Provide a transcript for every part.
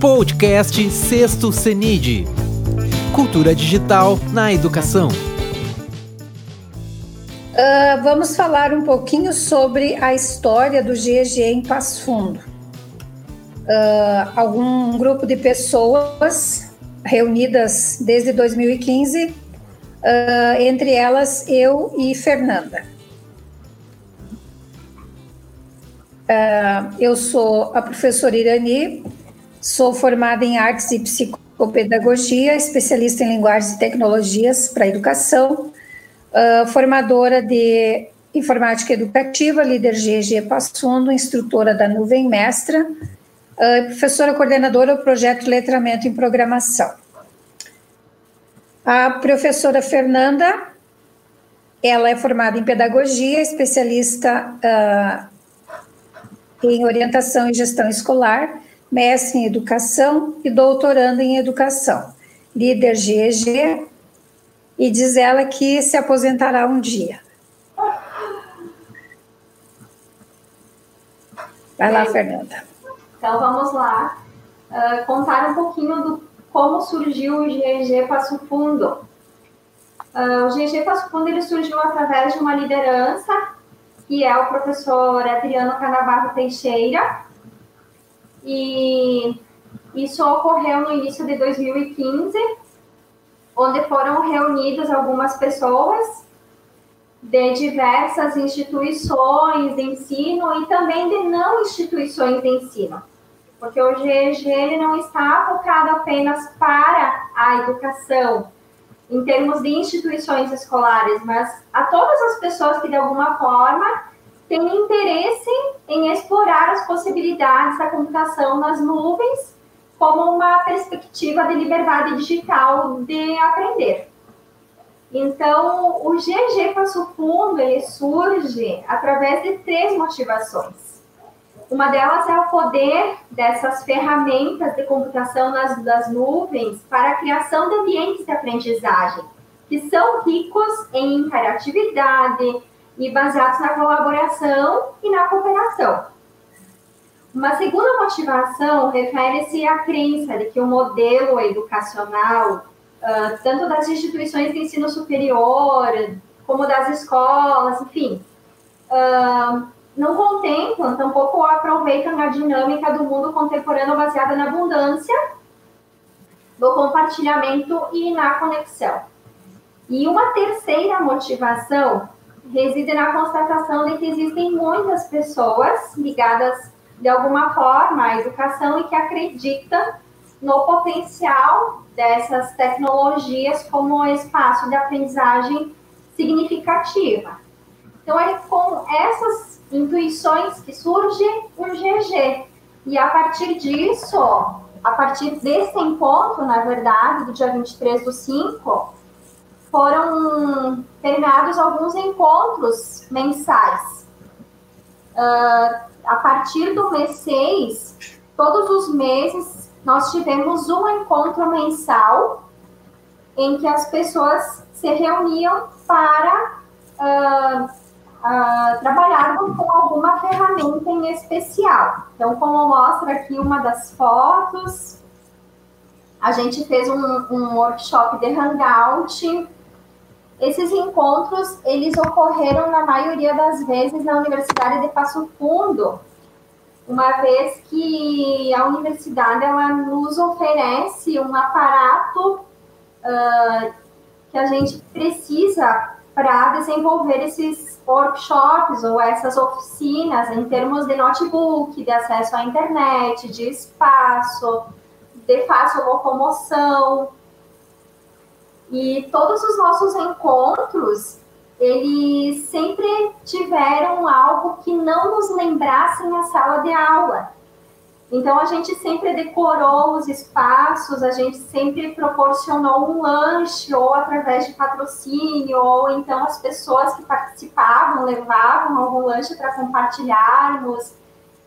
Podcast Sexto CENID. Cultura digital na educação. Uh, vamos falar um pouquinho sobre a história do GEG em Passo Fundo. Uh, algum grupo de pessoas reunidas desde 2015, uh, entre elas eu e Fernanda. eu sou a professora Irani, Sou formada em artes e psicopedagogia, especialista em linguagens e tecnologias para educação, uh, formadora de informática educativa, líder GG Passo Fundo, instrutora da Nuvem Mestra, uh, professora coordenadora do projeto Letramento em Programação. A professora Fernanda, ela é formada em pedagogia, especialista uh, em orientação e gestão escolar, mestre em educação e doutorando em educação, líder GEG, e diz ela que se aposentará um dia. Vai lá, Fernanda. Então vamos lá uh, contar um pouquinho do como surgiu o GEG Passo Fundo. Uh, o GEG Passo Fundo ele surgiu através de uma liderança que é o professor Adriano Canavarro Teixeira, e isso ocorreu no início de 2015, onde foram reunidas algumas pessoas de diversas instituições de ensino e também de não instituições de ensino, porque o GEG ele não está focado apenas para a educação, em termos de instituições escolares, mas a todas as pessoas que de alguma forma tem interesse em explorar as possibilidades da computação nas nuvens como uma perspectiva de liberdade digital de aprender. Então, o GG Passo Fundo ele surge através de três motivações. Uma delas é o poder dessas ferramentas de computação nas, das nuvens para a criação de ambientes de aprendizagem, que são ricos em interatividade, e baseados na colaboração e na cooperação. Uma segunda motivação refere-se à crença de que o modelo educacional, tanto das instituições de ensino superior, como das escolas, enfim, não contemplam, tampouco aproveitam a dinâmica do mundo contemporâneo baseada na abundância, no compartilhamento e na conexão. E uma terceira motivação reside na constatação de que existem muitas pessoas ligadas de alguma forma à educação e que acreditam no potencial dessas tecnologias como espaço de aprendizagem significativa. Então, é com essas intuições que surge o GG. E a partir disso, a partir desse encontro, na verdade, do dia 23 do 5, foram terminados alguns encontros mensais. Uh, a partir do mês 6, todos os meses, nós tivemos um encontro mensal em que as pessoas se reuniam para uh, uh, trabalhar com alguma ferramenta em especial. Então, como mostra aqui uma das fotos, a gente fez um, um workshop de Hangout esses encontros, eles ocorreram na maioria das vezes na Universidade de Passo Fundo, uma vez que a universidade ela nos oferece um aparato uh, que a gente precisa para desenvolver esses workshops ou essas oficinas em termos de notebook, de acesso à internet, de espaço, de fácil locomoção, e todos os nossos encontros, eles sempre tiveram algo que não nos lembrasse na sala de aula. Então, a gente sempre decorou os espaços, a gente sempre proporcionou um lanche, ou através de patrocínio, ou então as pessoas que participavam levavam algum lanche para compartilharmos,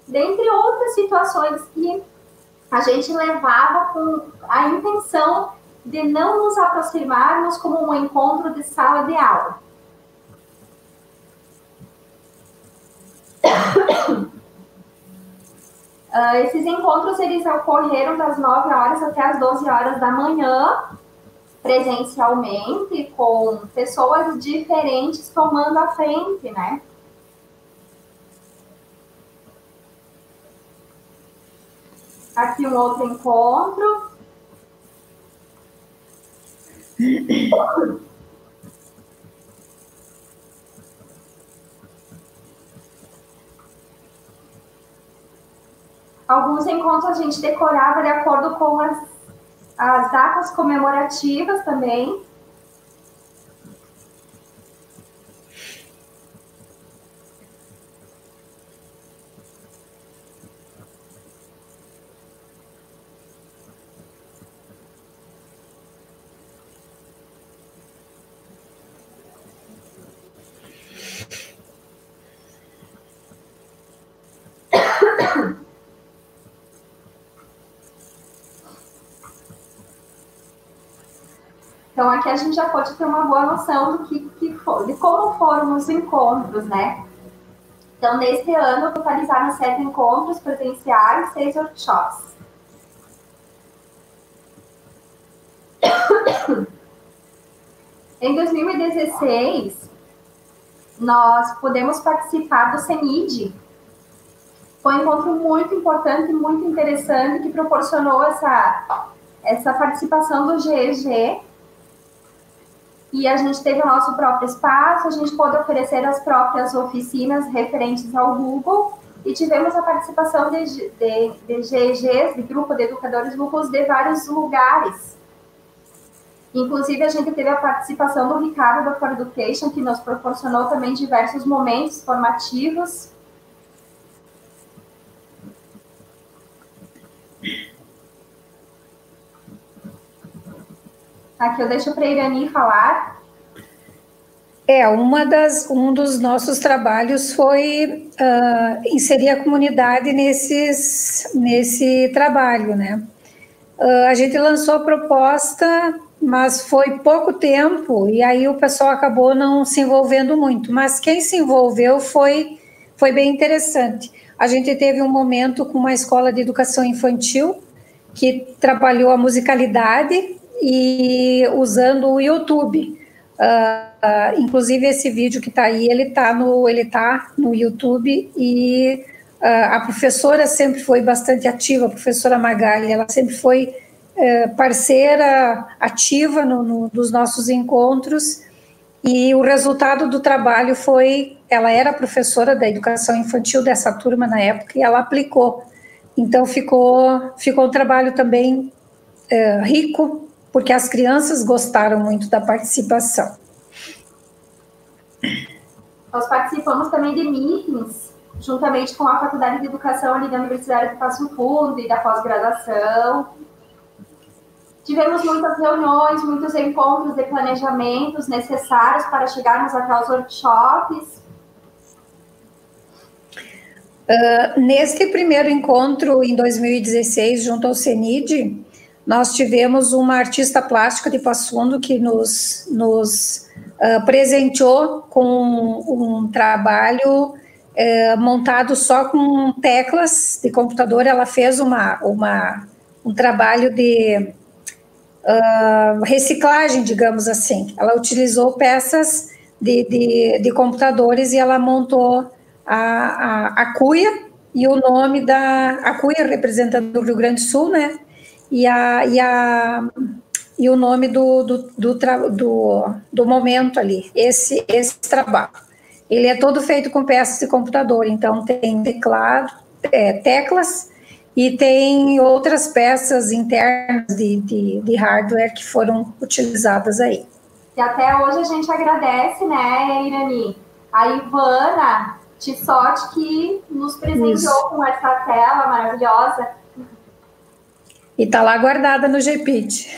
dentre outras situações que a gente levava com a intenção de não nos aproximarmos como um encontro de sala de aula. Uh, esses encontros eles ocorreram das 9 horas até as 12 horas da manhã, presencialmente, com pessoas diferentes tomando a frente, né? Aqui um outro encontro. Alguns encontros a gente decorava de acordo com as, as datas comemorativas também. Então, aqui a gente já pode ter uma boa noção do que, que for, de como foram os encontros, né? Então, neste ano, totalizaram sete encontros presenciais, seis workshops. em 2016, nós pudemos participar do CENID. Foi um encontro muito importante, muito interessante, que proporcionou essa, essa participação do GEG e a gente teve o nosso próprio espaço, a gente pôde oferecer as próprias oficinas referentes ao Google e tivemos a participação de, de, de GEGs, de Grupo de Educadores Google, de vários lugares. Inclusive, a gente teve a participação do Ricardo da For Education, que nos proporcionou também diversos momentos formativos Aqui eu deixo para a Irani falar. É, uma das, um dos nossos trabalhos foi uh, inserir a comunidade nesses, nesse trabalho, né? Uh, a gente lançou a proposta, mas foi pouco tempo, e aí o pessoal acabou não se envolvendo muito. Mas quem se envolveu foi, foi bem interessante. A gente teve um momento com uma escola de educação infantil que trabalhou a musicalidade e usando o YouTube. Uh, inclusive esse vídeo que está aí, ele está no, ele tá no YouTube e uh, a professora sempre foi bastante ativa, a professora Magali, ela sempre foi uh, parceira ativa no, no, nos nossos encontros e o resultado do trabalho foi, ela era professora da educação infantil dessa turma na época e ela aplicou. Então ficou, ficou um trabalho também rico porque as crianças gostaram muito da participação. Nós participamos também de meetings, juntamente com a Faculdade de Educação ali da Universidade de Passo Fundo e da pós-graduação. Tivemos muitas reuniões, muitos encontros de planejamentos necessários para chegarmos até os workshops. Uh, neste primeiro encontro, em 2016, junto ao CENID, nós tivemos uma artista plástica de Passo Fundo que nos, nos uh, presenteou com um trabalho uh, montado só com teclas de computador. Ela fez uma, uma, um trabalho de uh, reciclagem, digamos assim. Ela utilizou peças de, de, de computadores e ela montou a, a, a cuia e o nome da a cuia representando o Rio Grande do Sul, né? E, a, e, a, e o nome do, do, do, do, do momento ali, esse, esse trabalho. Ele é todo feito com peças de computador, então tem teclado, é, teclas e tem outras peças internas de, de, de, hardware que foram utilizadas aí. E até hoje a gente agradece, né, Irani, a Ivana Tissotti que nos presenteou Isso. com essa tela maravilhosa e está lá guardada no GPIT.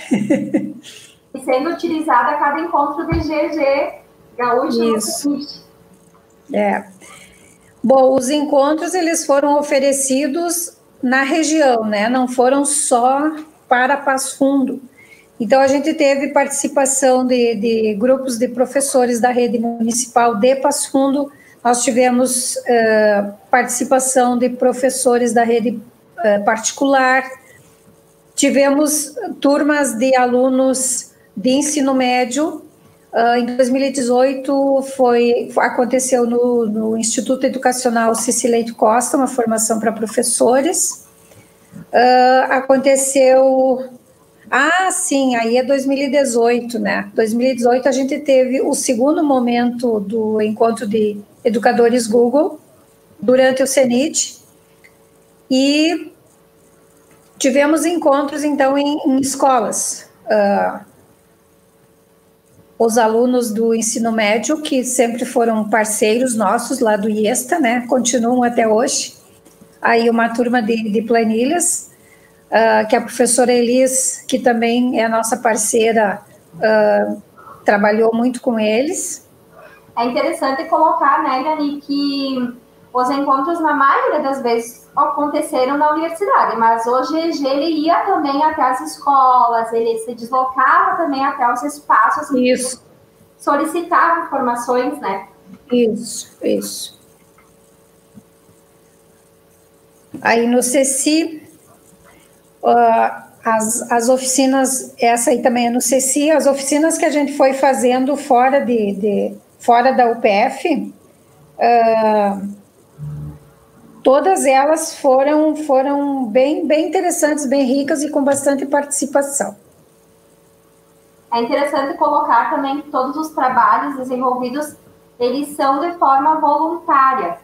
e sendo utilizada a cada encontro de GG Gaúcho Isso. É. Bom, os encontros eles foram oferecidos na região, né? Não foram só para Passo Fundo. Então a gente teve participação de, de grupos de professores da rede municipal de Passo Fundo. Nós tivemos uh, participação de professores da rede uh, particular. Tivemos turmas de alunos de ensino médio. Uh, em 2018 foi aconteceu no, no Instituto Educacional Cecileito Costa uma formação para professores. Uh, aconteceu ah, sim, aí é 2018, né? 2018 a gente teve o segundo momento do encontro de educadores Google durante o CENIT e tivemos encontros então em, em escolas. Uh, os alunos do ensino médio, que sempre foram parceiros nossos lá do IESTA, né? Continuam até hoje. Aí uma turma de, de planilhas uh, que a professora Elis, que também é a nossa parceira, uh, trabalhou muito com eles. É interessante colocar, né, Dani, que os encontros, na maioria das vezes, aconteceram na universidade, mas o GG ele ia também até as escolas, ele se deslocava também até os espaços. Isso. Solicitava informações, né? Isso, isso. Aí no CECI, uh, as, as oficinas, essa aí também é no CECI, as oficinas que a gente foi fazendo fora, de, de fora da UPF, uh, todas elas foram, foram bem, bem interessantes, bem ricas e com bastante participação. É interessante colocar também que todos os trabalhos desenvolvidos, eles são de forma voluntária.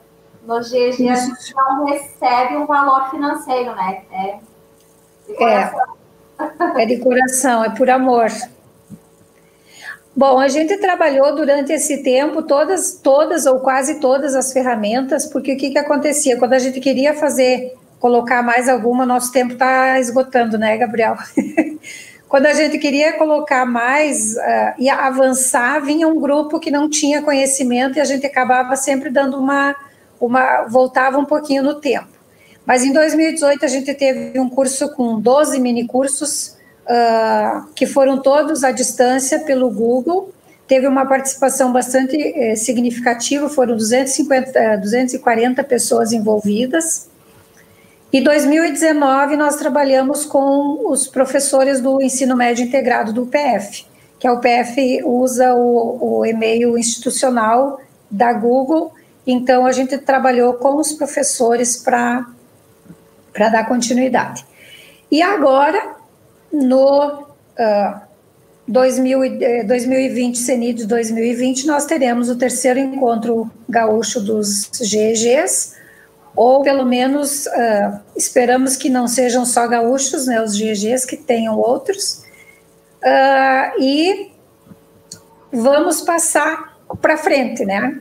No GG a gente não recebe um valor financeiro, né? É é, é de coração, é por amor. Bom, a gente trabalhou durante esse tempo todas, todas ou quase todas as ferramentas, porque o que, que acontecia? Quando a gente queria fazer, colocar mais alguma, nosso tempo está esgotando, né, Gabriel? Quando a gente queria colocar mais uh, e avançar, vinha um grupo que não tinha conhecimento e a gente acabava sempre dando uma, uma voltava um pouquinho no tempo. Mas em 2018 a gente teve um curso com 12 mini cursos, uh, que foram todos à distância pelo Google. Teve uma participação bastante eh, significativa, foram 250, 240 pessoas envolvidas. Em 2019, nós trabalhamos com os professores do ensino médio integrado do UPF, que a UPF usa o, o e-mail institucional da Google, então a gente trabalhou com os professores para dar continuidade. E agora, no uh, 2000, 2020, CENID 2020, nós teremos o terceiro encontro gaúcho dos GEGs, ou pelo menos uh, esperamos que não sejam só gaúchos, né, os GEGs, que tenham outros. Uh, e vamos passar para frente, né?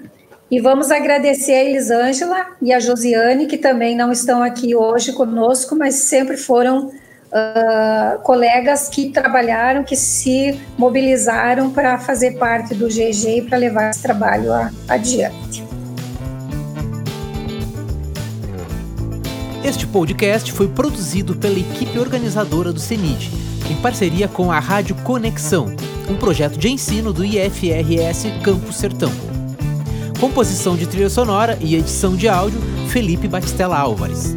E vamos agradecer a Elisângela e a Josiane, que também não estão aqui hoje conosco, mas sempre foram uh, colegas que trabalharam, que se mobilizaram para fazer parte do GG e para levar esse trabalho adiante. Este podcast foi produzido pela equipe organizadora do CENID, em parceria com a Rádio Conexão, um projeto de ensino do IFRS Campo Sertão. Composição de trilha sonora e edição de áudio, Felipe Batistella Álvares.